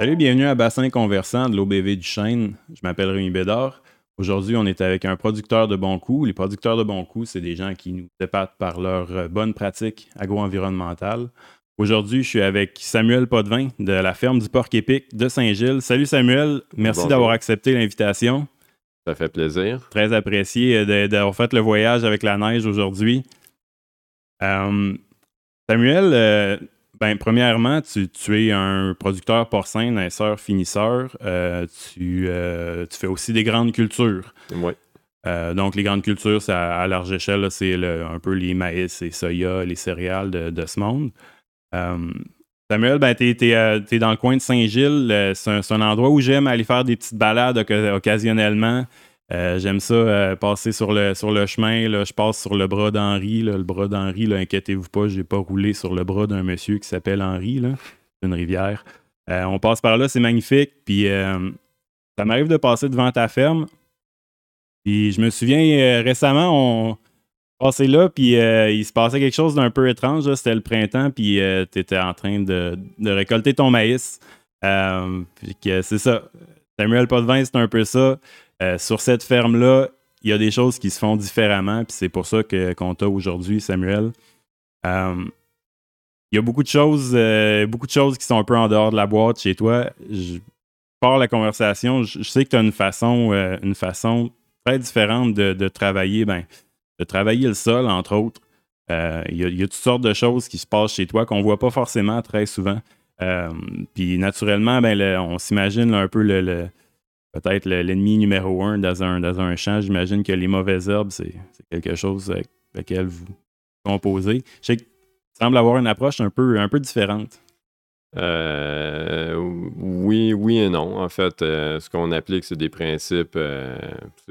Salut, bienvenue à Bassin Conversant de l'OBV du Chêne. Je m'appelle Rémi Bédard. Aujourd'hui, on est avec un producteur de bons coups. Les producteurs de bons coups, c'est des gens qui nous épatent par leur euh, bonne pratique agro-environnementale. Aujourd'hui, je suis avec Samuel Potvin de la ferme du Porc Épic de Saint-Gilles. Salut Samuel, merci Bonjour. d'avoir accepté l'invitation. Ça fait plaisir. Très apprécié d'avoir fait le voyage avec la neige aujourd'hui. Euh, Samuel, euh, ben, premièrement, tu, tu es un producteur porcin, naisseur, finisseur. Euh, tu, euh, tu fais aussi des grandes cultures. Oui. Euh, donc, les grandes cultures, c'est à, large échelle, c'est un peu les maïs, les soya, les céréales de, de ce monde. Samuel, ben, tu es, dans le coin de Saint-Gilles. C'est un, endroit où j'aime aller faire des petites balades occasionnellement. Euh, J'aime ça, euh, passer sur le, sur le chemin. Là, je passe sur le bras d'Henri. Le bras d'Henri, inquiétez-vous pas, j'ai pas roulé sur le bras d'un monsieur qui s'appelle Henri. C'est une rivière. Euh, on passe par là, c'est magnifique. Puis ça m'arrive de passer devant ta ferme. Puis je me souviens, récemment, on passait là, puis il se passait quelque chose d'un peu étrange. C'était le printemps, puis tu étais en train de, de récolter ton maïs. C'est ça. Samuel Potvin, c'est un peu ça. Euh, sur cette ferme-là, il y a des choses qui se font différemment, puis c'est pour ça que, qu'on t'a aujourd'hui, Samuel. Euh, il y a beaucoup de choses, euh, beaucoup de choses qui sont un peu en dehors de la boîte chez toi. Je pars la conversation. Je, sais que tu as une façon, très différente de, travailler, ben, de travailler le sol, entre autres. Il y, a, toutes sortes de choses qui se passent chez toi qu'on voit pas forcément très souvent. Puis naturellement, ben, on s'imagine un peu le- peut-être le- l'ennemi numéro un dans un, dans un champ. J'imagine que les mauvaises herbes, c'est quelque chose avec lequel vous composez. Je sais sembles avoir une approche un peu, un peu différente. Euh, oui, oui et non. En fait, euh, ce qu'on applique, c'est des principes, euh,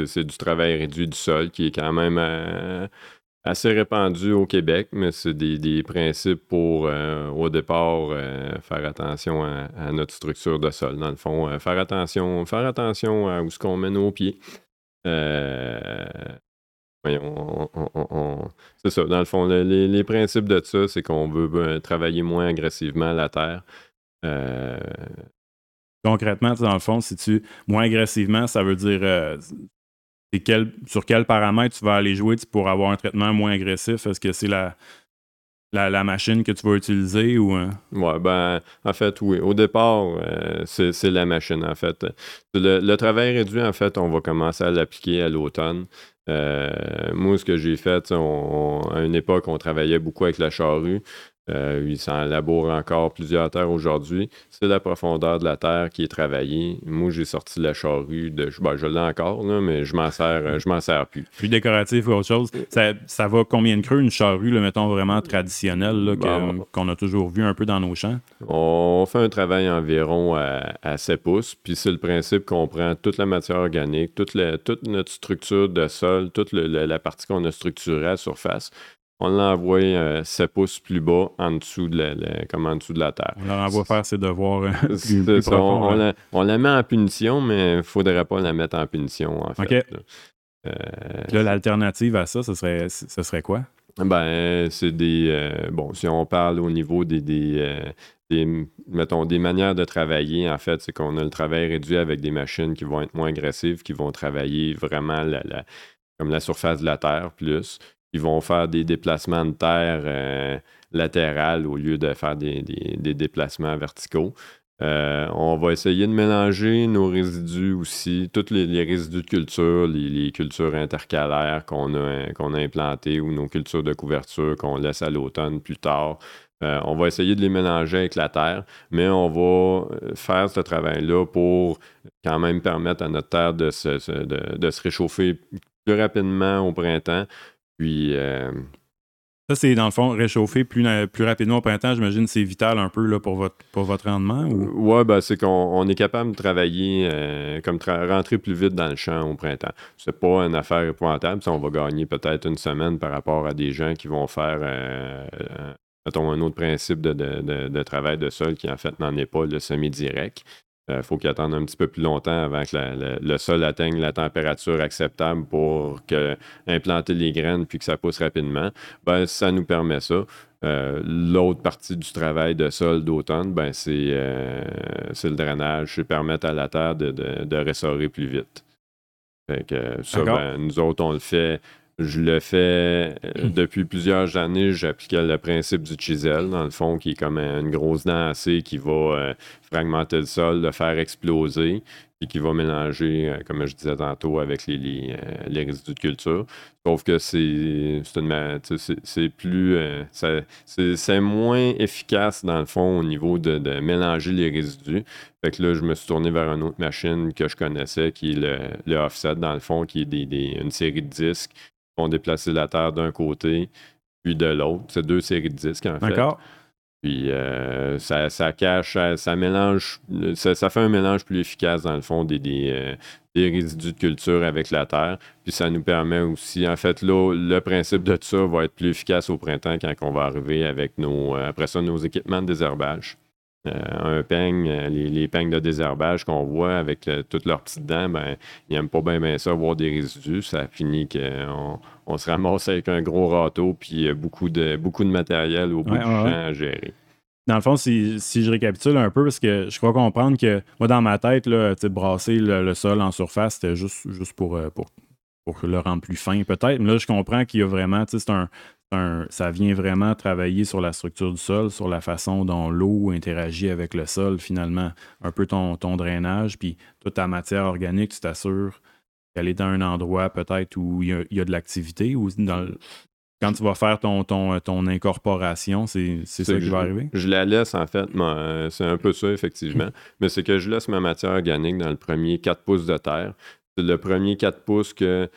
c'est, du travail réduit du sol qui est quand même assez répandu au Québec, mais c'est des, des principes pour, euh, au départ, euh, faire attention à, notre structure de sol. Dans le fond, euh, faire attention, faire attention à où ce qu'on met nos pieds. C'est ça. Dans le fond, le- les, les principes de ça, c'est qu'on veut euh, travailler moins agressivement la terre. Concrètement, dans le fond, si tu moins agressivement, ça veut dire c'est quel, sur quel paramètre tu vas aller jouer pour avoir un traitement moins agressif? Est-ce que c'est la, la, machine que tu vas utiliser ou. euh, ouais, ben, en fait, oui. Au départ, euh, c'est la machine, en fait. Le, travail réduit, en fait, on va commencer à l'appliquer à l'automne. Euh, moi, ce que j'ai fait, on- à une époque, on travaillait beaucoup avec la charrue. Euh, il s'en laboure encore plusieurs terres aujourd'hui. C'est la profondeur de la terre qui est travaillée. Moi, j'ai sorti la charrue de. Ben, je l'ai encore, là, mais je m'en sers, euh, je m'en sers plus. plus décoratif ou autre chose. Ça, ça va combien de creux une charrue, là, mettons vraiment traditionnelle, Bon. qu'on a toujours vu un peu dans nos champs? On fait un travail environ à, à 7 pouces, puis c'est le principe qu'on prend toute la matière organique, toute, la- toute notre structure de sol, toute le- la, la partie qu'on a structurée à surface. On l'envoie euh, 7 pouces plus bas, en dessous de la, la- comme en dessous de la terre. On leur envoie faire ses devoirs euh, plus, ça, profonds, on, la, on la met en punition, mais il ne faudrait pas la mettre en punition, en fait. OK. là. Euh, Là, l'alternative à ça, ce serait, ce serait quoi? Ben, c'est des. euh, bon, si on parle au niveau des. des, des, mettons, des manières de travailler, en fait, c'est qu'on a le travail réduit avec des machines qui vont être moins agressives, qui vont travailler vraiment la, la- comme la surface de la terre plus. Ils vont faire des déplacements de terre euh, latérales au lieu de faire des, des- déplacements verticaux. Euh, on va essayer de mélanger nos résidus aussi, tous les, les résidus de culture, les, les cultures intercalaires qu'on a, a implantées ou nos cultures de couverture qu'on laisse à l'automne plus tard. Euh, on va essayer de les mélanger avec la terre, mais on va euh, faire ce travail-là pour quand même permettre à notre terre de se- de, de se réchauffer plus rapidement au printemps. Puis, euh, Ça, c'est dans le fond réchauffer plus, plus rapidement au printemps. J'imagine que c'est vital un peu là, pour, votre, pour votre rendement. Ou... Ouais, ben, c'est qu'on on est capable de travailler, euh, comme tra- rentrer plus vite dans le champ au printemps. C'est pas une affaire épouvantable. Ça, on va gagner peut-être une semaine par rapport à des gens qui vont faire, euh, euh, mettons, un autre principe de, de- de- de travail de sol qui, en fait, n'en est pas le semi-direct. Il faut qu'il attende un petit peu plus longtemps avant que le sol atteigne la température acceptable pour que, implanter les graines puis que ça pousse rapidement. Ben, ça nous permet ça. L'autre partie du travail de sol d'automne, ben, c'est le drainage, c'est permettre à la terre de, de, plus vite. Fait que ça, ben, nous autres, on le fait je le fais euh, hmm. depuis plusieurs années. J'appliquais le principe du chisel, dans le fond, qui est comme une grosse dent assez qui va euh, fragmenter le sol, le faire exploser, puis qui va mélanger, euh, comme je disais tantôt, avec les, résidus de culture. Sauf que c'est c'est plus. c'est moins efficace, dans le fond, au niveau de, mélanger les résidus. Fait que là, je me suis tourné vers une autre machine que je connaissais, qui est le, offset, dans le fond, qui est une série de disques déplacer la terre d'un côté, puis de l'autre. C'est deux séries de disques, en fait. D'accord. Puis euh, ça, cache, ça, mélange, ça, fait un mélange plus efficace dans le fond des, euh, des, résidus de culture avec la terre. Puis ça nous permet aussi, en fait, là, le principe de ça va être plus efficace au printemps quand on va arriver avec nos, euh, après ça, nos équipements de désherbage. Euh, un peigne, euh, les, les, peignes de désherbage qu'on voit avec toutes leurs petites dents, ben, ils n'aiment pas bien, ça voir des résidus. Ça finit qu'on on se ramasse avec un gros râteau puis beaucoup de, beaucoup de matériel au bout du champ à gérer. Dans le fond, si, je récapitule un peu, parce que je crois comprendre que moi, dans ma tête, là, brasser le, sol en surface, c'était juste, juste pour, euh, pour, pour le rendre plus fin, peut-être. Mais là, je comprends qu'il y a vraiment, c'est un, ça vient vraiment travailler sur la structure du sol, sur la façon dont l'eau interagit avec le sol, finalement, un peu ton, ton drainage, puis toute ta matière organique, tu t'assures qu'elle est dans un endroit peut-être où il y, a, de l'activité, ou quand tu vas faire ton, ton, ton incorporation, c'est ça qui va arriver? Je la laisse, en fait. C'est un peu ça, effectivement. Mais c'est que je laisse ma matière organique dans le premier 4 pouces de terre. C'est le premier 4 pouces que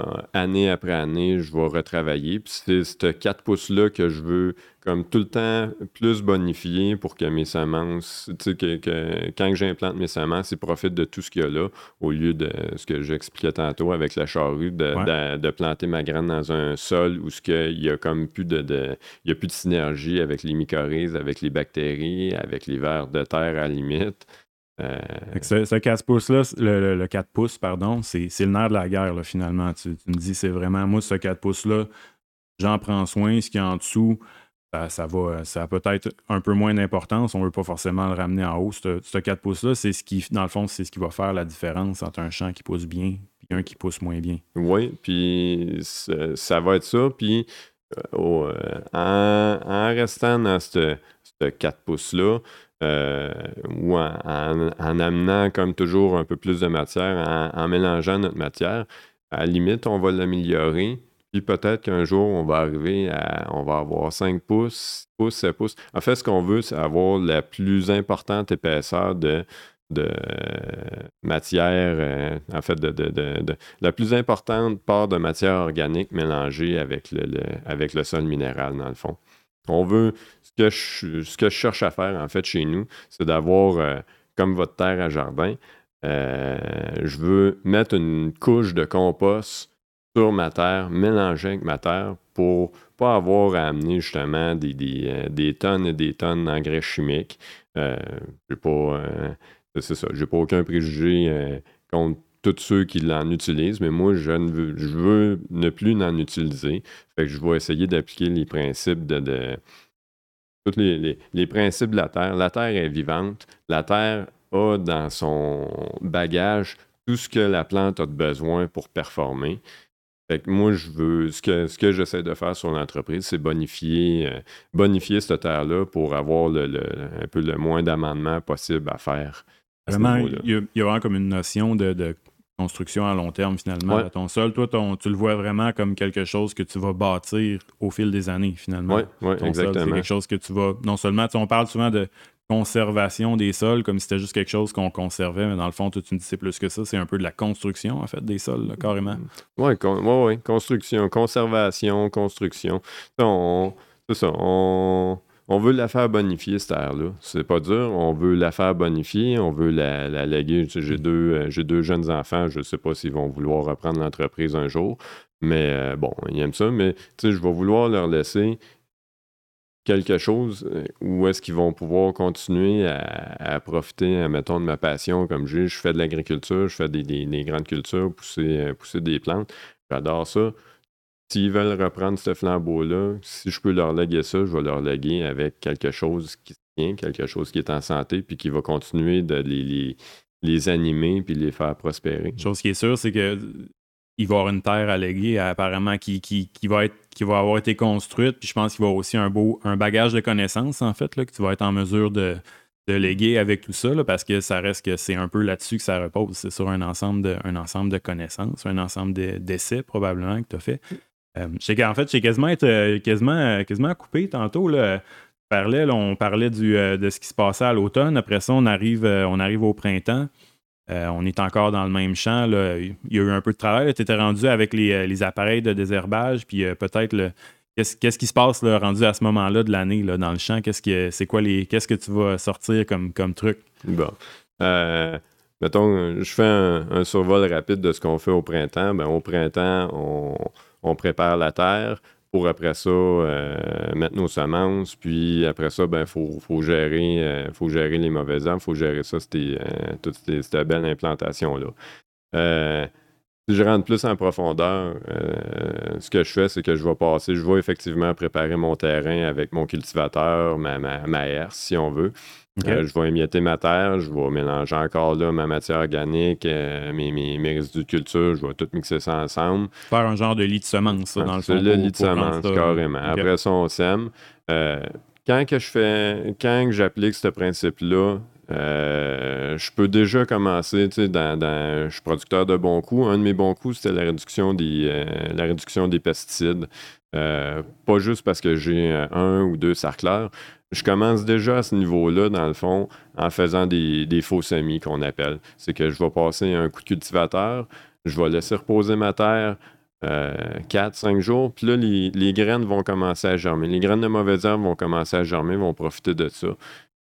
euh, année après année, je vais retravailler. Puis c'est ce 4 pouces-là que je veux comme tout le temps plus bonifier pour que mes semences, tu sais, que, quand j'implante mes semences, ils profitent de tout ce qu'il y a là, au lieu de ce que j'expliquais tantôt avec la charrue, de, planter ma graine dans un sol où ce il y a comme plus de, il y a plus de synergie avec les mycorhizes, avec les bactéries, avec les vers de terre à la limite. Euh, ce, 4 pouces-là, le, 4 pouces, pardon, c'est le nerf de la guerre, finalement. Tu, me dis, c'est vraiment, moi, ce 4 pouces-là, j'en prends soin. Ce qui est en dessous, ça, va, ça a peut-être un peu moins d'importance. On ne veut pas forcément le ramener en haut. Ce, 4 pouces-là, c'est ce qui, dans le fond, c'est ce qui va faire la différence entre un champ qui pousse bien et un qui pousse moins bien. Oui, puis ça va être ça. Puis euh, euh, en, restant dans ce 4 pouces-là, euh, ou en, amenant comme toujours un peu plus de matière, en, mélangeant notre matière, à la limite, on va l'améliorer. Puis peut-être qu'un jour, on va arriver à, on va avoir 5 pouces, 6 pouces, 7 pouces. En fait, ce qu'on veut, c'est avoir la plus importante épaisseur de, matière, euh, en fait, de, la plus importante part de matière organique mélangée avec le, avec le sol minéral, dans le fond. On veut, ce que je cherche à faire, en fait, chez nous, c'est d'avoir, euh, comme votre terre à jardin, euh, je veux mettre une couche de compost sur ma terre, mélanger avec ma terre pour pas avoir à amener justement des, des, euh, tonnes et des tonnes d'engrais chimiques. Euh, j'ai pas, pas aucun préjugé contre tous ceux qui l'en utilisent, mais moi, je, veux, je veux ne plus en utiliser. Fait que je vais essayer d'appliquer les principes de, tous les, principes de la Terre. La Terre est vivante. La Terre a dans son bagage tout ce que la plante a besoin pour performer. Fait que moi, je veux. Ce que, ce que j'essaie de faire sur l'entreprise, c'est bonifier, euh, bonifier cette terre-là pour avoir le, un peu le moins d'amendements possible à faire. Vraiment, il y, a vraiment comme une notion de construction à long terme finalement à ton sol. Toi, tu le vois vraiment comme quelque chose que tu vas bâtir au fil des années finalement. Oui, exactement. C'est quelque chose que tu vas, non seulement, on parle souvent de conservation des sols comme si c'était juste quelque chose qu'on conservait, mais dans le fond, tu me dis c'est plus que ça, c'est un peu de la construction en fait des sols, carrément. Oui, ouais, construction, conservation, construction. C'est ça, on on veut la faire bonifier, cette terre-là. C'est pas dur. On veut la faire bonifier. On veut la, la léguer. J'ai deux, euh, j'ai deux jeunes enfants. Je ne sais pas s'ils vont vouloir reprendre l'entreprise un jour. Mais euh, bon, ils aiment ça. Mais je vais vouloir leur laisser quelque chose euh, où est-ce qu'ils vont pouvoir continuer à, profiter, mettons, de ma passion. Comme je je fais de l'agriculture, je fais des, grandes cultures, pousser, pousser des plantes. J'adore ça. S'ils veulent reprendre ce flambeau-là, si je peux leur léguer ça, je vais leur léguer avec quelque chose qui tient, quelque chose qui est en santé, puis qui va continuer de les, les, animer puis les faire prospérer. Chose qui est sûre, c'est que il va y avoir une terre à léguer apparemment qui, qui, va être qui va avoir été construite. Puis je pense qu'il va avoir aussi un beau un bagage de connaissances, en fait, là, que tu vas être en mesure de, de léguer avec tout ça, parce que ça reste que c'est un peu là-dessus que ça repose. C'est sur un ensemble de, un ensemble de connaissances, un ensemble d'essais probablement que tu as fait. Euh, en fait, j'ai quasiment été euh, quasiment, euh, quasiment coupé tantôt. Là. On parlait, du, de ce qui se passait à l'automne. Après ça, on arrive, on arrive au printemps. on est encore dans le même champ. Là. Il y a eu un peu de travail. Tu étais rendu avec les, appareils de désherbage, puis peut-être Qu'est-ce, qui se passe là, rendu à ce moment-là de l'année dans le champ? Qu'est-ce que c'est quoi les. Qu'est-ce que tu vas sortir comme, comme truc? Bon. mettons, je fais un, survol rapide de ce qu'on fait au printemps. Ben, au printemps, on, on prépare la terre pour après ça euh, mettre nos semences. Puis après ça, ben faut, faut gérer, euh, faut gérer les mauvaises herbes, faut gérer ça, euh, toute cette belle implantation-là. Si je rentre plus en profondeur, ce que je fais, c'est que je vais passer, je vais effectivement préparer mon terrain avec mon cultivateur, ma, ma, ma herse, si on veut. Euh, je vais émietter ma terre, je vais mélanger encore là ma matière organique, euh, mes, mes, résidus de culture, je vais tout mixer ça ensemble. Faire un genre de lit de semences, dans le fond. C'est le lit de semences, carrément. Après ça, on sème. Euh, quand que je fais, quand j'applique ce principe-là, je peux déjà commencer, tu sais, dans, je suis producteur de bons coups. Un de mes bons coups, c'était la réduction des, la réduction des pesticides. pas juste parce que j'ai un ou deux sarcleurs, je commence déjà à ce niveau-là, dans le fond, en faisant des, faux semis qu'on appelle. C'est que je vais passer un coup de cultivateur, je vais laisser reposer ma terre 4-5 euh, jours, puis là, les, graines vont commencer à germer. Les graines de mauvaises herbes vont commencer à germer, vont profiter de ça.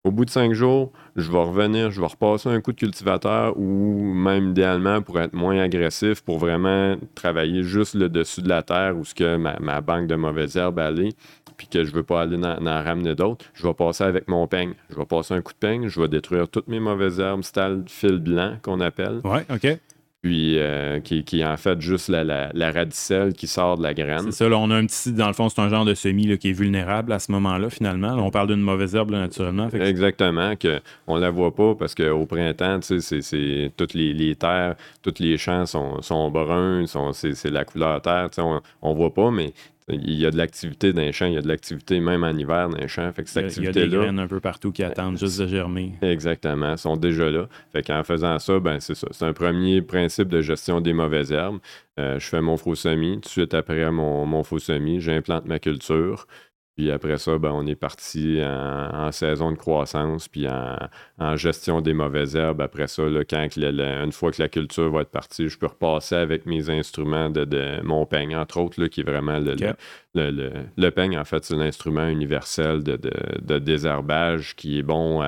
Au bout de 5 jours, je vais revenir, je vais repasser un coup de cultivateur ou même idéalement pour être moins agressif, pour vraiment travailler juste le dessus de la terre où ce que ma, banque de mauvaises herbes allait puis que je veux pas aller en, ramener d'autres, je vais passer avec mon peigne. Je vais passer un coup de peigne, je vais détruire toutes mes mauvaises herbes, style fil blanc qu'on appelle. Oui, OK. Puis euh, qui, qui, est en fait juste la, la, radicelle qui sort de la graine. C'est ça, là, on a un petit, dans le fond, c'est un genre de semis qui est vulnérable à ce moment-là, finalement. on parle d'une mauvaise herbe, naturellement. Exactement, que on la voit pas parce qu'au printemps, tu sais, c'est, toutes les, terres, tous les champs sont, sont bruns, c'est, la couleur terre, tu sais, on, on voit pas, mais il y a de l'activité dans les champs, il y a de l'activité même en hiver dans les champs. Fait que cette il, y a, des graines un peu partout qui attendent juste de germer. Exactement, sont déjà là. Fait qu'en faisant ça, ben c'est ça. C'est un premier principe de gestion des mauvaises herbes. Euh, je fais mon faux semis. Tout de suite après mon, mon faux semis, j'implante ma culture. Puis après ça, ben, on est parti en, saison de croissance, puis en, gestion des mauvaises herbes. Après ça, quand une fois que la culture va être partie, je peux repasser avec mes instruments de, mon peigne, entre autres, qui est vraiment le, le, peigne, en fait, c'est l'instrument universel de, désherbage qui est bon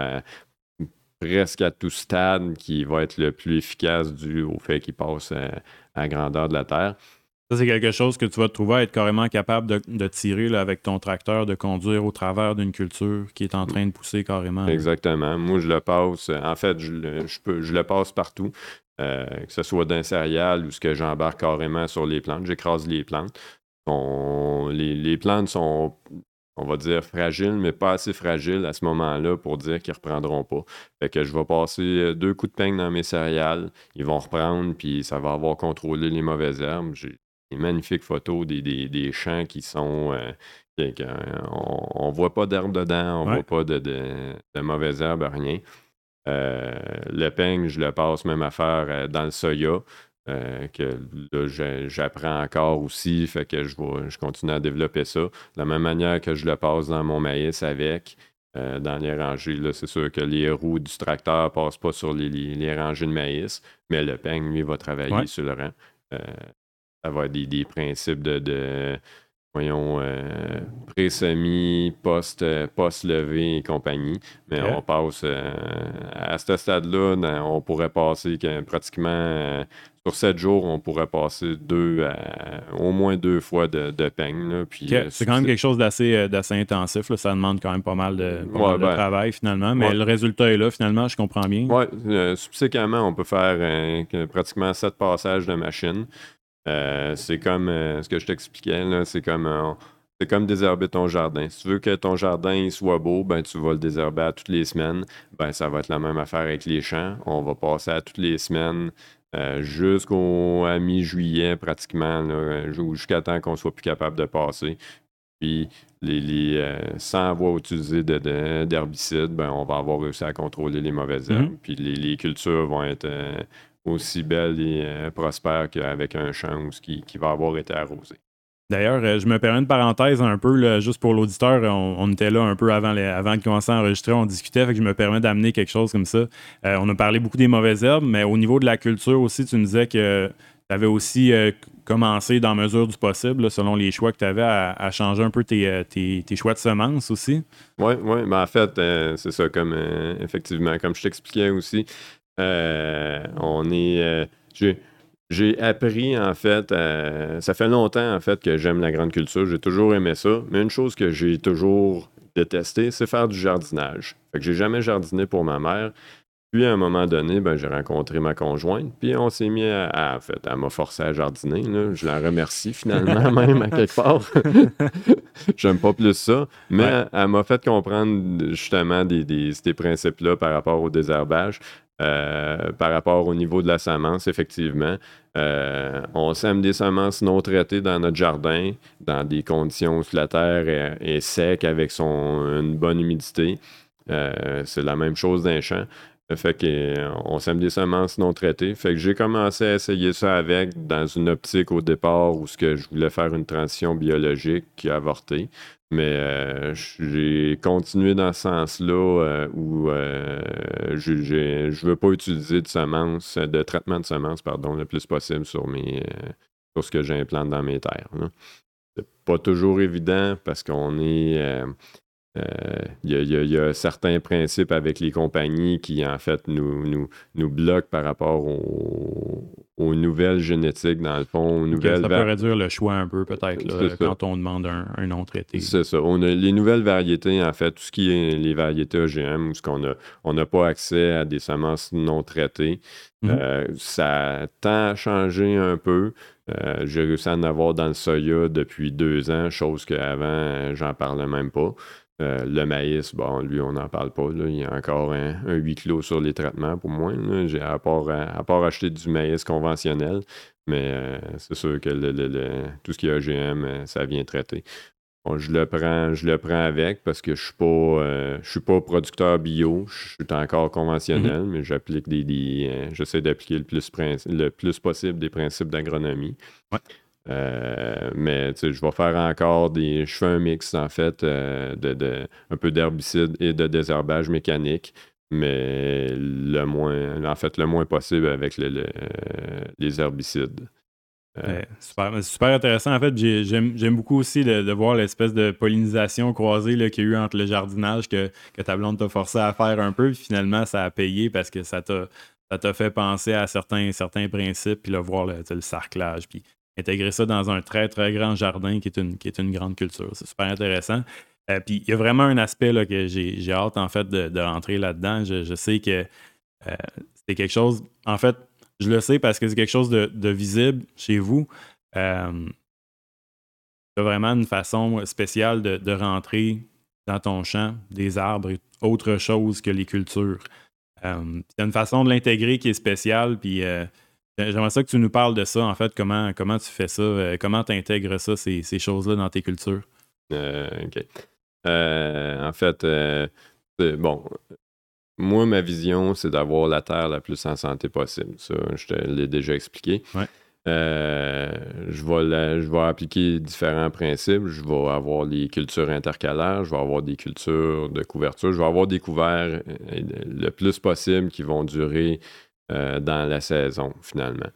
presque à tout stade, qui va être le plus efficace dû au fait qu'il passe à, à la grandeur de la terre. Ça, c'est quelque chose que tu vas trouver à être carrément capable de, tirer là, avec ton tracteur, de conduire au travers d'une culture qui est en train de pousser carrément. Exactement. Moi, je le passe. En fait, je le, passe partout. Euh, que ce soit d'un céréal ou ce que j'embarque carrément sur les plantes. J'écrase les plantes. les, plantes sont, on va dire, fragiles, mais pas assez fragiles à ce moment-là pour dire qu'ils ne reprendront pas. Fait que je vais passer euh, deux coups de peigne dans mes céréales. Ils vont reprendre, puis ça va avoir contrôlé les mauvaises herbes magnifiques photos des, champs qui sont. Euh, on, ne voit pas d'herbe dedans, on ne voit pas de, de, mauvaises herbes, rien. Euh, le peigne, je le passe même à faire euh, dans le soya. que j'apprends encore aussi, fait que je, je continue à développer ça. De la même manière que je le passe dans mon maïs avec, dans les rangées. C'est sûr que les roues du tracteur ne passent pas sur les, rangées de maïs, mais le peigne, lui, va travailler sur le rang avoir des, des principes de, voyons, euh, pré-semis, post, post levé et compagnie. Mais on passe à ce stade-là, on pourrait passer pratiquement sur sept jours, on pourrait passer deux au moins deux fois de, de peigne. c'est quand même quelque chose d'assez, d'assez intensif. Ça demande quand même pas mal de, ben, travail finalement. Mais le résultat est là finalement, je comprends bien. Oui, subséquemment, on peut faire pratiquement sept passages de machine. C'est comme ce que je t'expliquais, c'est comme c'est comme désherber ton jardin. Si tu veux que ton jardin soit beau, ben, tu vas le désherber à toutes les semaines. Ben, ça va être la même affaire avec les champs. On va passer à toutes les semaines euh, jusqu'à mi-juillet pratiquement, jusqu'à temps qu'on soit plus capable de passer. Puis les, les euh, sans avoir utilisé d'herbicides, ben, on va avoir réussi à contrôler les mauvaises herbes. Mm-hmm. Puis les, cultures vont être euh, aussi belles et prospères qu'avec un champ qui, qui va avoir été arrosé. D'ailleurs, euh, je me permets une parenthèse un peu, juste pour l'auditeur. On, était là un peu avant, avant de commencer à enregistrer, on discutait, fait que je me permets d'amener quelque chose comme ça. Euh, on a parlé beaucoup des mauvaises herbes, mais au niveau de la culture aussi, tu nous disais que tu avais aussi euh, commencé, dans mesure du possible, selon les choix que tu avais, à, changer un peu tes, choix de semences aussi. Oui, oui, mais en fait, c'est ça, comme effectivement, comme je t'expliquais aussi, on est. J'ai appris, en fait, ça fait longtemps, en fait, que j'aime la grande culture. J'ai toujours aimé ça. Mais une chose que j'ai toujours détesté, c'est faire du jardinage. Fait que j'ai jamais jardiné pour ma mère. Puis, à un moment donné, ben, j'ai rencontré ma conjointe. Puis, on s'est mis à, en fait, elle m'a forcé à jardiner. Je la remercie finalement, même, à quelque part. J'aime pas plus ça. Mais elle, m'a fait comprendre, justement, des, des, ces principes-là par rapport au désherbage. Euh, par rapport au niveau de la semence, effectivement. Euh, on sème des semences non traitées dans notre jardin, dans des conditions où la terre est, sec avec une bonne humidité. Euh, c'est la même chose d'un champ. Fait qu'on sème des semences non traitées. Fait que j'ai commencé à essayer ça avec dans une optique au départ où je voulais faire une transition biologique qui a avorté. Mais euh, j'ai continué dans ce sens-là euh, où euh, je ne veux pas utiliser de semences, de traitement de semences, pardon, le plus possible sur mes sur ce que j'implante dans mes terres. C'est pas toujours évident parce qu'on est il y, a certains principes avec les compagnies qui, en fait, nous, nous, nous bloquent par rapport aux, nouvelles génétiques, dans le fond. nouvelles ça peut réduire le choix un peu, peut-être, quand on demande un, nom traité. C'est ça. On a les nouvelles variétés, en fait, tout ce qui est les variétés OGM, où qu'on a, on n'a pas accès à des semences non traitées. Mhm. Euh, ça tend à changer un peu. Euh, j'ai réussi à en avoir dans le soya depuis deux ans, chose qu'avant, j'en parlais même pas. Euh, le maïs, bon, lui, on n'en parle pas. Il y a encore un, huis clos sur les traitements pour moi. J'ai à part, à, part acheter du maïs conventionnel, mais euh, c'est sûr que le, tout ce qui est OGM, euh, ça vient traiter. je le prends, je le prends avec parce que je suis pas, je suis pas producteur bio, je suis encore conventionnel, mm-hmm. mais j'applique des, j'essaie d'appliquer le plus, le plus possible des principes d'agronomie. Euh, mais je vais faire encore des. Je fais un mix en fait euh, de, un peu d'herbicide et de désherbage mécanique, mais le moins en fait le moins possible avec les herbicides. Euh, super, super, intéressant. En fait, j'aime beaucoup aussi de, voir l'espèce de pollinisation croisée qu'il y a eu entre le jardinage que, que ta blonde t'a forcé à faire un peu. finalement, ça a payé parce que ça t'a fait penser à certains, certains principes, puis le voir le, le sarclage, puis intégrer ça dans un très, très grand jardin qui est une, qui est une grande culture. C'est super intéressant. Euh, puis il y a vraiment un aspect que j'ai hâte en fait de, rentrer là-dedans. Je, sais que euh, c'est quelque chose. En fait, je le sais parce que c'est quelque chose de, visible chez vous. Euh, tu as vraiment une façon spéciale de, rentrer dans ton champ des arbres et autre chose que les cultures. Euh, tu as une façon de l'intégrer qui est spéciale. Puis j'aimerais ça que tu nous parles de ça, en fait, comment, comment tu fais ça, euh, comment tu intègres ça, ces, choses-là dans tes cultures? Euh, OK. Euh, en fait, bon, moi, ma vision, c'est d'avoir la Terre la plus en santé possible. Ça, je te l'ai déjà expliqué. je, vais je vais appliquer différents principes. Je vais avoir les cultures intercalaires, je vais avoir des cultures de couverture, je vais avoir des couverts le plus possible qui vont durer dans la saison, finalement.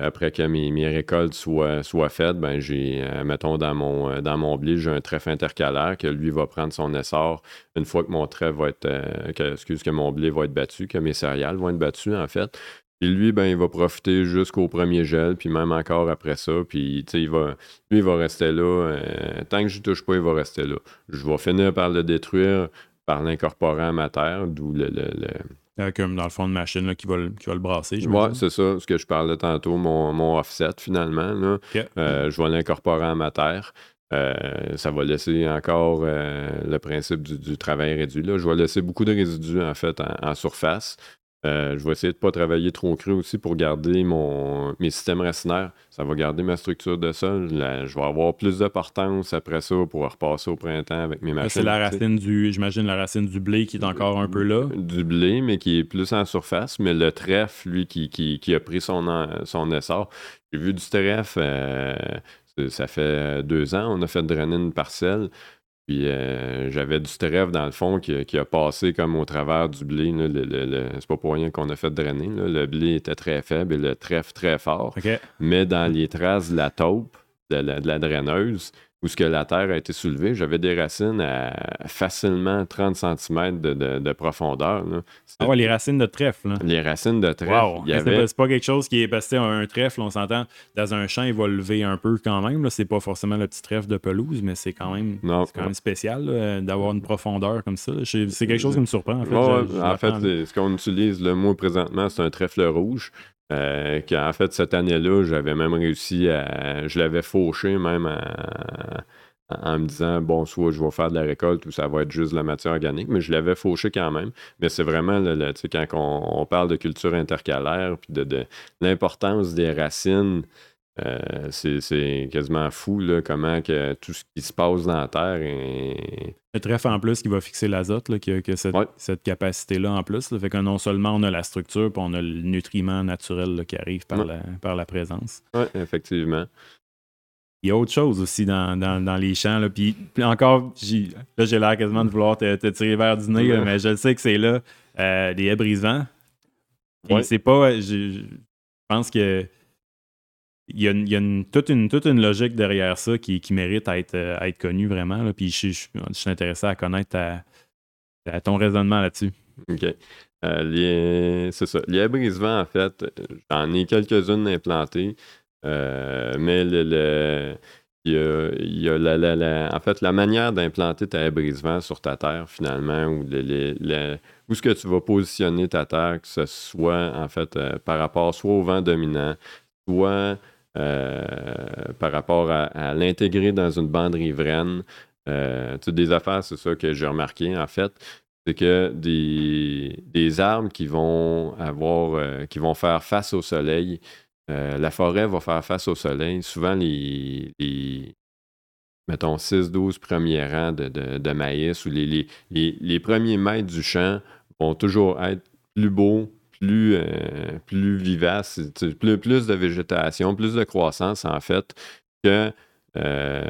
Après que mes, récoltes soient, soient faites, ben j'ai, euh, mettons, dans mon, euh, dans mon blé, j'ai un trèfle intercalaire que lui va prendre son essor une fois que mon trèfle va être, euh, que, excuse, que mon blé va être battu, que mes céréales vont être battues, en fait. Et lui, ben, il va profiter jusqu'au premier gel, puis même encore après ça. Puis, il va, lui, il va rester là. tant que je ne touche pas, il va rester là. Je vais finir par le détruire par l'incorporant à ma terre, d'où le euh, comme dans le fond de machine qui, va le, qui va le brasser. Oui, c'est ça, ce que je parlais tantôt, mon, mon offset finalement. Là. Euh, je vais l'incorporer en ma terre. Euh, ça va laisser encore le principe du, travail réduit. Là. Je vais laisser beaucoup de résidus en fait en surface. Euh, je vais essayer de ne pas travailler trop cru aussi pour garder mon, mes systèmes racinaires. Ça va garder ma structure de sol. je vais avoir plus de portance après ça pour repasser au printemps avec mes machines. C'est la racine du, j'imagine, la racine du blé qui est encore un peu là. Du blé, mais qui est plus en surface. Mais le trèfle, lui, qui, qui, a pris son, son essor. J'ai vu du trèfle, euh, ça fait deux ans, on a fait drainer une parcelle. Puis euh, j'avais du trèfle dans le fond qui, a passé comme au travers du blé. c'est pas pour rien qu'on a fait drainer. Le blé était très faible et le trèfle très fort. Mais dans les traces de la taupe, de la draineuse, où ce que la terre a été soulevée, j'avais des racines à facilement 30 cm de, profondeur. Ah ouais, les racines de trèfle. Les racines de trèfle. Wow. C'est pas, quelque chose qui est passé un trèfle, on s'entend, dans un champ, il va lever un peu quand même. C'est pas forcément le petit trèfle de pelouse, mais c'est quand même, quand même spécial d'avoir une profondeur comme ça. C'est quelque chose qui me surprend. En fait, en fait ce qu'on utilise le mot présentement, c'est un trèfle rouge. Euh, en fait, cette année-là, j'avais même réussi à. Je l'avais fauché même en me disant, bon, soit je vais faire de la récolte ou ça va être juste de la matière organique, mais je l'avais fauché quand même. Mais c'est vraiment, le, quand on, parle de culture intercalaire, puis de l'importance des racines euh, c'est quasiment fou là, comment que tout ce qui se passe dans la Terre est... Le trèfle en plus qui va fixer l'azote, qui a, cette, capacité-là en plus. Fait que non seulement on a la structure, puis on a le nutriment naturel qui arrive par, la, par la présence. Oui, effectivement. Il y a autre chose aussi dans, les champs. Là. Puis, encore, là, j'ai l'air quasiment de vouloir te, tirer vers du nez, mais je sais que c'est là. Euh, les haies brisants. C'est pas. Je pense que il y a, il y a une, toute, une, toute une logique derrière ça qui, qui mérite à être, à être connue vraiment. Puis je, je, suis intéressé à connaître ton raisonnement là-dessus. OK. Euh, c'est ça. Les brise-vent, en fait, j'en ai quelques-unes implantées. Euh, mais le, le, il y a, il y a la, la, en fait, la manière d'implanter ta brise-vent sur ta terre, finalement, ou où est-ce que tu vas positionner ta terre, que ce soit, en fait, euh, par rapport soit au vent dominant, soit euh, par rapport à, l'intégrer dans une bande riveraine. Euh, des affaires, c'est ça que j'ai remarqué en fait. C'est que des, des, arbres qui vont avoir, euh, qui vont faire face au soleil, la forêt va faire face au soleil. Souvent, les, mettons, 6-12 premiers rangs de, maïs ou les, les, premiers mètres du champ vont toujours être plus beaux, plus, euh, plus vivace, plus, plus de végétation, plus de croissance en fait que euh,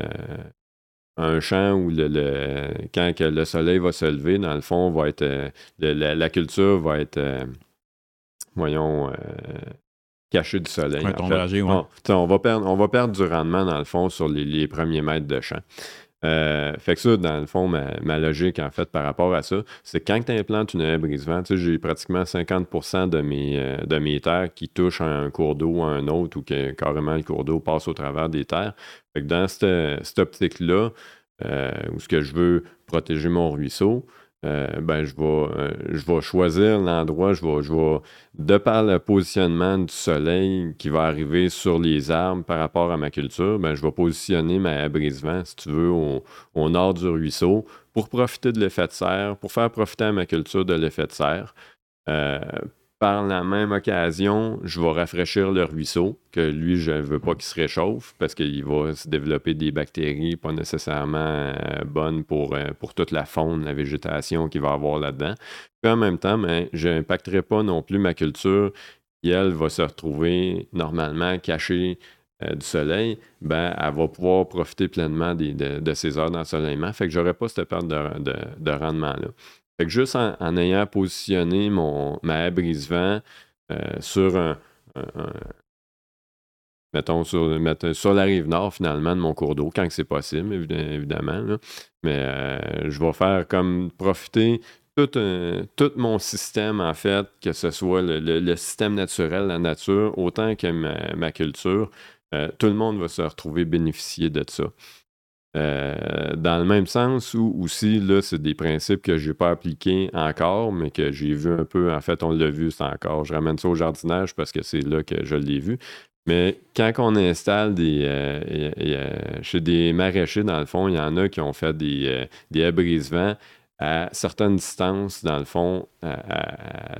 un champ où le, quand que le soleil va se lever, dans le fond, va être euh, la, culture va être voyons cachée du soleil. on, va perdre, on va perdre du rendement dans le fond sur les, les premiers mètres de champ. Euh, fait que ça, dans le fond, ma, logique, en fait, par rapport à ça, c'est quand tu implantes une haie brise-vent, j'ai pratiquement 50 de mes, euh, de mes terres qui touchent un cours d'eau à un autre ou que carrément le cours d'eau passe au travers des terres. Fait que dans cette, optique-là, euh, où ce que je veux protéger mon ruisseau, euh, ben, je, vais, euh, je vais choisir l'endroit, je vais, je vais, de par le positionnement du soleil qui va arriver sur les arbres par rapport à ma culture, ben, je vais positionner ma brise-vent, si tu veux, au, nord du ruisseau pour profiter de l'effet de serre, pour faire profiter à ma culture de l'effet de serre. Euh, par la même occasion, je vais rafraîchir le ruisseau, que lui, je ne veux pas qu'il se réchauffe parce qu'il va se développer des bactéries pas nécessairement euh, bonnes pour, euh, pour toute la faune, la végétation qu'il va avoir là-dedans. Puis en même temps, ben, je n'impacterai pas non plus ma culture qui, elle, va se retrouver normalement cachée euh, du soleil, ben, elle va pouvoir profiter pleinement de, ses heures d'ensoleillement. Fait que je n'aurai pas cette perte de rendement-là. Fait que juste en, ayant positionné mon, ma brise-vent sur un, mettons, sur, sur la rive nord, finalement, de mon cours d'eau, quand c'est possible, évidemment. Mais je vais faire comme profiter tout, tout, mon système, en fait, que ce soit le, système naturel, la nature, autant que ma, culture, tout le monde va se retrouver bénéficier de ça. Euh, dans le même sens où aussi, là, c'est des principes que je n'ai pas appliqués encore, mais que j'ai vu un peu, en fait, on l'a vu, c'est encore. Je ramène ça au jardinage parce que c'est là que je l'ai vu. Mais quand on installe des. Euh, chez des maraîchers, dans le fond, il y en a qui ont fait des, euh, des vent à certaines distances, dans le fond,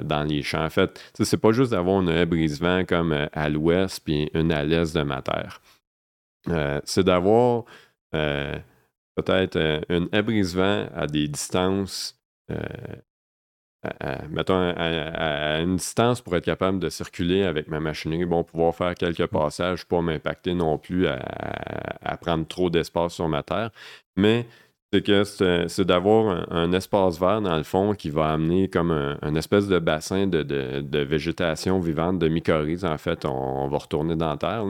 dans les champs. En fait, c'est pas juste d'avoir une haie brise-vent comme à l'ouest puis une à l'est de ma terre. c'est d'avoir euh, peut-être euh, une abrise-vent à des distances, euh, mettons, à, une distance pour être capable de circuler avec ma machinerie, bon, pouvoir faire quelques mmh. passages, pas m'impacter non plus à, prendre trop d'espace sur ma terre. Mais c'est que c'est d'avoir un, espace vert, dans le fond, qui va amener comme un, espèce de bassin de, végétation vivante, de mycorhizes, en fait, on, va retourner dans la terre,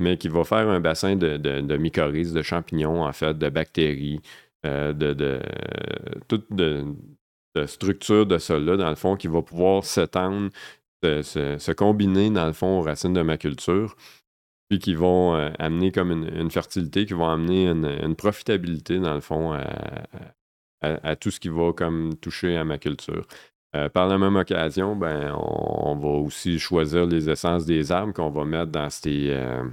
mais qui va faire un bassin de, de, mycorhizes, de champignons, en fait, de bactéries, euh, de, de, toute de, structure de sol-là, dans le fond, qui va pouvoir s'étendre, se, combiner, dans le fond, aux racines de ma culture qui vont euh, amener comme une, fertilité, qui vont amener une, profitabilité, dans le fond, à, tout ce qui va comme toucher à ma culture. Euh, par la même occasion, ben, on, va aussi choisir les essences des arbres qu'on va mettre dans ces, euh,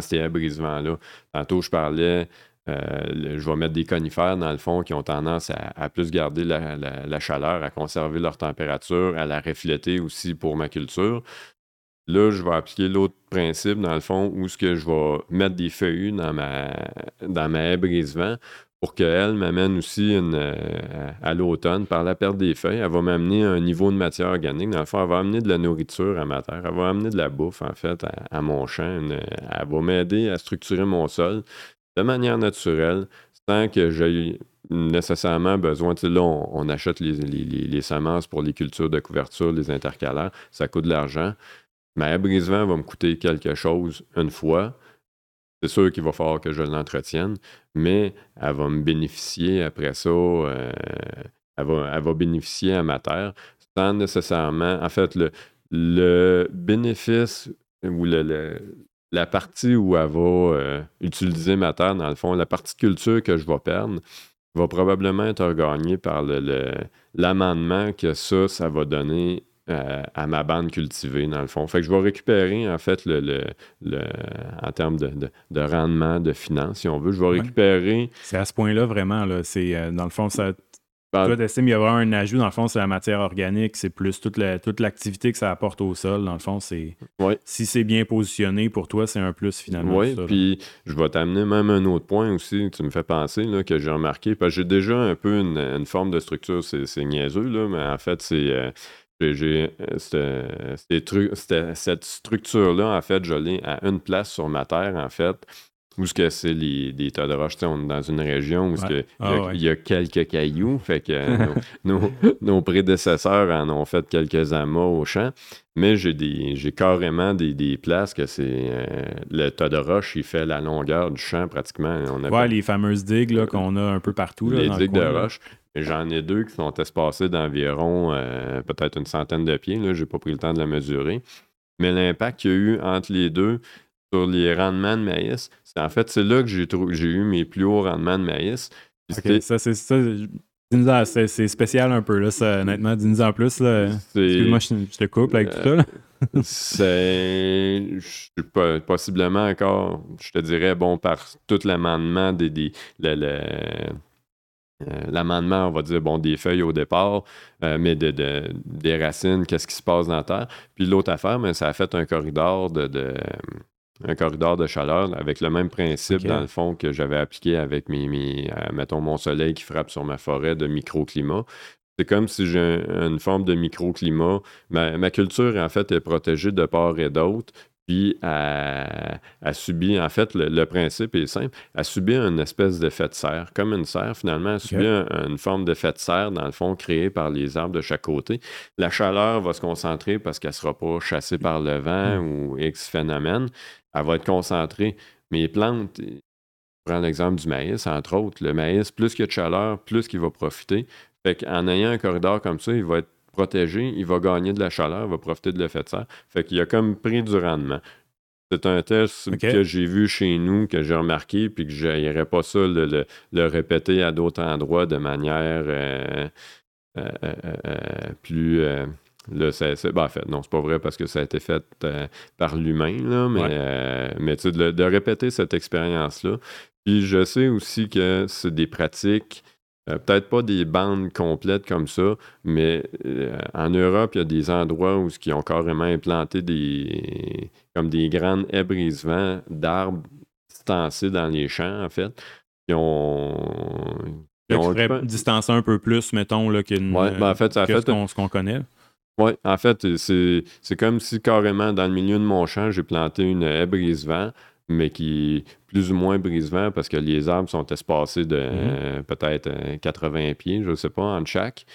ces là Tantôt, je parlais, je vais mettre des conifères, dans le fond, qui ont tendance à, plus garder la, chaleur, à conserver leur température, à la refléter aussi pour ma culture. Là, je vais appliquer l'autre principe, dans le fond, où ce que je vais mettre des feuilles dans ma, dans ma haie brise-vent pour qu'elle m'amène aussi euh, à l'automne, par la perte des feuilles, elle va m'amener un niveau de matière organique. Dans le fond, elle va amener de la nourriture à ma terre. Elle va amener de la bouffe, en fait, à, mon champ. elle va m'aider à structurer mon sol de manière naturelle, sans que j'aie nécessairement besoin. Là, on, achète les, semences pour les cultures de couverture, les intercalaires. Ça coûte de l'argent. Ma brise-vent va me coûter quelque chose une fois. C'est sûr qu'il va falloir que je l'entretienne, mais elle va me bénéficier après ça. Euh, elle, va, bénéficier à ma terre sans nécessairement. En fait, le, bénéfice ou la partie où elle va euh, utiliser ma terre, dans le fond, la partie culture que je vais perdre, va probablement être regagnée par l'amendement que ça, ça va donner euh, à ma bande cultivée, dans le fond. Fait que je vais récupérer, en fait, le, le, en termes de, de, rendement, de finances, si on veut, je vais récupérer. C'est à ce point-là, vraiment, là. C'est, euh, dans le fond, ça. Ben, toi, il y aura un ajout, dans le fond, c'est la matière organique, c'est plus toute, toute l'activité que ça apporte au sol. Dans le fond, c'est. Si c'est bien positionné pour toi, c'est un plus finalement. Oui, puis je vais t'amener même un autre point aussi, tu me fais penser, là, que j'ai remarqué, parce que j'ai déjà un peu une, forme de structure, c'est, niaiseux, là, mais en fait, c'est. Euh, j'ai euh, cette structure-là, en fait, je l'ai à une place sur ma terre, en fait, où ce que c'est les, des tas de roches. on est dans une région où ah il, y a, quelques cailloux, fait que nos, prédécesseurs en ont fait quelques amas au champ. Mais j'ai des j'ai carrément des, places que c'est euh, le tas de roches, il fait la longueur du champ pratiquement. On les fameuses digues qu'on a un peu partout. les digues de roches. J'en ai deux qui sont espacés d'environ euh, peut-être une centaine de pieds. Je n'ai pas pris le temps de la mesurer. Mais l'impact qu'il y a eu entre les deux sur les rendements de maïs, c'est en fait c'est là que j'ai eu mes plus hauts rendements de maïs. ça, c'est ça. C'est spécial un peu, là, ça, honnêtement. Dis-nous en plus. Excuse-moi, je, te coupe avec tout ça. c'est possiblement encore, je te dirais, bon, par tout l'amendement des, des euh, l'amendement, on va dire, bon, des feuilles au départ, euh, mais de, des racines, qu'est-ce qui se passe dans la terre. Puis l'autre affaire, mais ça a fait un corridor de, un corridor de chaleur avec le même principe, dans le fond, que j'avais appliqué avec mes, euh, mettons, mon soleil qui frappe sur ma forêt de microclimat. C'est comme si j'ai une forme de microclimat. Ma, ma culture, en fait, est protégée de part et d'autre. Puis a, subi, en fait, le, principe est simple, a subi une espèce d'effet de serre, comme une serre finalement, a subi une forme d'effet de serre, dans le fond, créé par les arbres de chaque côté. La chaleur va se concentrer parce qu'elle ne sera pas chassée par le vent hmm. ou X phénomène, elle va être concentrée. Mais les plantes, prends l'exemple du maïs, entre autres, le maïs, plus qu'il y a de chaleur, plus qu'il va profiter. Fait qu'en ayant un corridor comme ça, il va être protégé, il va gagner de la chaleur, il va profiter de l'effet de serre. Fait qu'il a comme pris du rendement. C'est un test que j'ai vu chez nous, que j'ai remarqué, puis que je n'irais pas ça le, répéter à d'autres endroits de manière euh, euh, euh, plus. Là, c'est, ben, en fait, non, c'est pas vrai parce que ça a été fait par l'humain, mais, mais de, de, répéter cette expérience-là. Puis je sais aussi que c'est des pratiques euh, peut-être pas des bandes complètes comme ça, mais euh, en Europe, il y a des endroits où ils ont carrément implanté des comme des grandes haies brise-vent d'arbres distancés dans les champs, en fait, qui ont. Qui ont distancer un peu plus, mettons, là, qu'une, ouais, ben, en fait, ça fait, ce qu'on connaît. Oui, en fait, c'est, c'est comme si carrément dans le milieu de mon champ, j'ai planté une haie brise-vent mais qui plus ou moins brise-vent parce que les arbres sont espacés de mm-hmm. peut-être 80 euh, pieds, je ne sais pas, en chaque.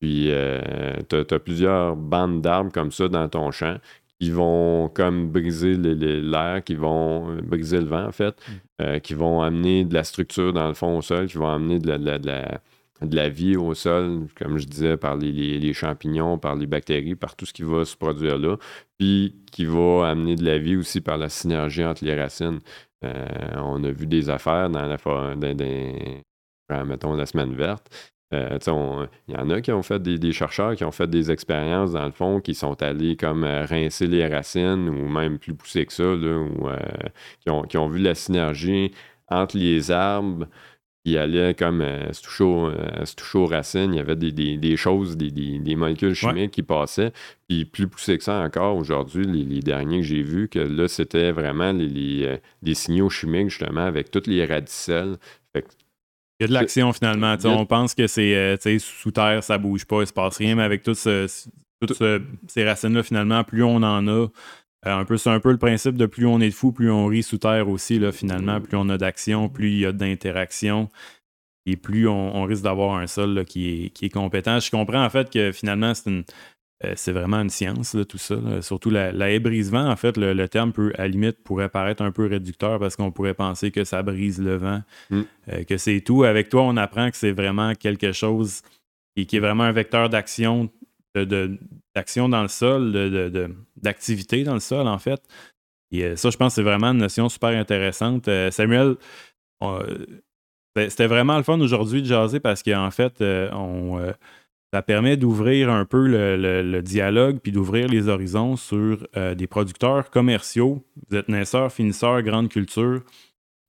Puis euh, tu as, plusieurs bandes d'arbres comme ça dans ton champ qui vont comme briser l'air, qui vont euh, briser le vent en fait, mm. qui vont amener de la structure dans le fond au sol, qui vont amener de la de la vie au sol, comme je disais, par les, champignons, par les bactéries, par tout ce qui va se produire là, puis qui va amener de la vie aussi par la synergie entre les racines. Euh, on a vu des affaires dans la mettons la semaine verte. Euh, il y en a qui ont fait des, chercheurs qui ont fait des expériences dans le fond, qui sont allés comme euh, rincer les racines ou même plus poussés que ça, ou, qui, ont, qui, ont, vu la synergie entre les arbres il allait comme euh, se, toucher aux racines, il y avait des, choses, des, molécules chimiques qui passaient. Puis plus poussé que ça encore aujourd'hui, les, derniers que j'ai vus, que là, c'était vraiment les, euh, signaux chimiques, justement, avec toutes les radicelles. il y a de l'action finalement. On pense que c'est euh, sous terre, ça bouge pas, il se passe rien, mais avec toutes ces racines-là, finalement, plus on en a, euh, un peu, c'est un peu le principe de plus on est fou, plus on rit sous terre aussi, là, finalement. Mm. Plus on a d'action, plus il y a d'interaction. Et plus on, risque d'avoir un sol qui, est, compétent. Je comprends en fait que finalement, c'est euh, vraiment une science, tout ça. Surtout la, la vent en fait, le, terme peut, à la limite, pourrait paraître un peu réducteur parce qu'on pourrait penser que ça brise le vent, mm. euh, que c'est tout. Avec toi, on apprend que c'est vraiment quelque chose qui, qui est vraiment un vecteur d'action d'action dans le sol, d'activité dans le sol, en fait. Et euh, ça, je pense que c'est vraiment une notion super intéressante. Euh, Samuel, c'était vraiment le fun aujourd'hui de jaser parce qu'en fait, euh, ça permet d'ouvrir un peu le, dialogue puis d'ouvrir les horizons sur des producteurs commerciaux. Vous êtes naisseurs, finisseurs, grande culture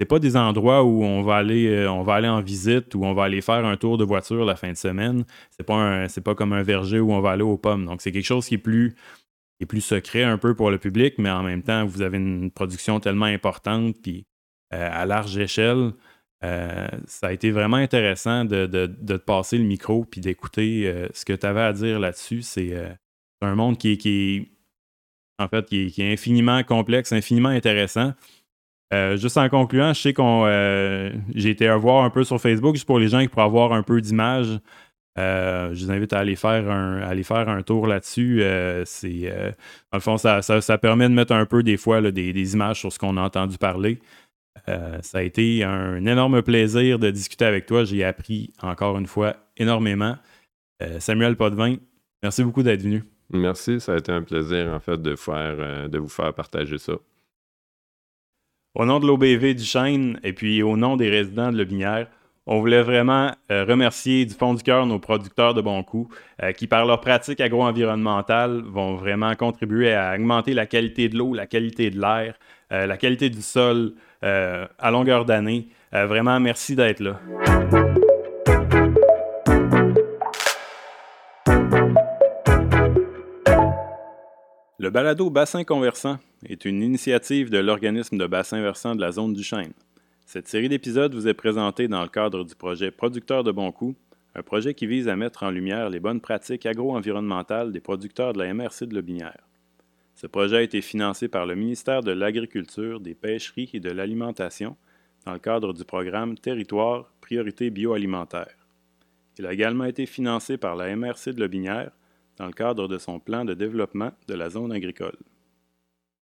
c'est pas des endroits où on va aller euh, on va aller en visite ou on va aller faire un tour de voiture la fin de semaine. C'est pas pas comme un verger où on va aller aux pommes. Donc c'est quelque chose qui est plus est plus secret un peu pour le public, mais en même temps, vous avez une production tellement importante puis euh, à large échelle. Euh, ça a été vraiment intéressant de, te passer le micro puis d'écouter ce que tu avais à dire là-dessus. C'est un monde qui, qui en fait qui est infiniment complexe, infiniment intéressant. Euh, juste en concluant, je sais qu'on euh, j'ai été à voir un peu sur Facebook juste pour les gens qui pourraient avoir un peu d'images. Euh, je vous invite à aller faire un, aller faire un tour là-dessus. c'est, dans le fond, ça, ça, permet de mettre un peu des fois des, des, images sur ce qu'on a entendu parler. ça a été un énorme plaisir de discuter avec toi. J'ai appris encore une fois énormément. Samuel Potvin, merci beaucoup d'être venu. Merci, ça a été un plaisir en fait de, faire, de vous faire partager ça. Au nom de l'OBV du Chêne et puis au nom des résidents de Le Binière, on voulait vraiment euh, remercier du fond du cœur nos producteurs de bons coups euh, qui, par leur pratique agro-environnementale, vont vraiment contribuer à augmenter la qualité de l'eau, la qualité de l'air, euh, la qualité du sol à longueur d'année. vraiment, merci d'être là. Le balado Bassin Conversant est une initiative de l'organisme de bassin versant de la zone du Chêne. Cette série d'épisodes vous est présentée dans le cadre du projet Producteurs de bons coups, un projet qui vise à mettre en lumière les bonnes pratiques agro-environnementales des producteurs de la MRC de Lobinière. Ce projet a été financé par le ministère de l'Agriculture, des Pêcheries et de l'Alimentation dans le cadre du programme Territoire Priorité bioalimentaire. Il a également été financé par la MRC de Lobinière dans le cadre de son plan de développement de la zone agricole.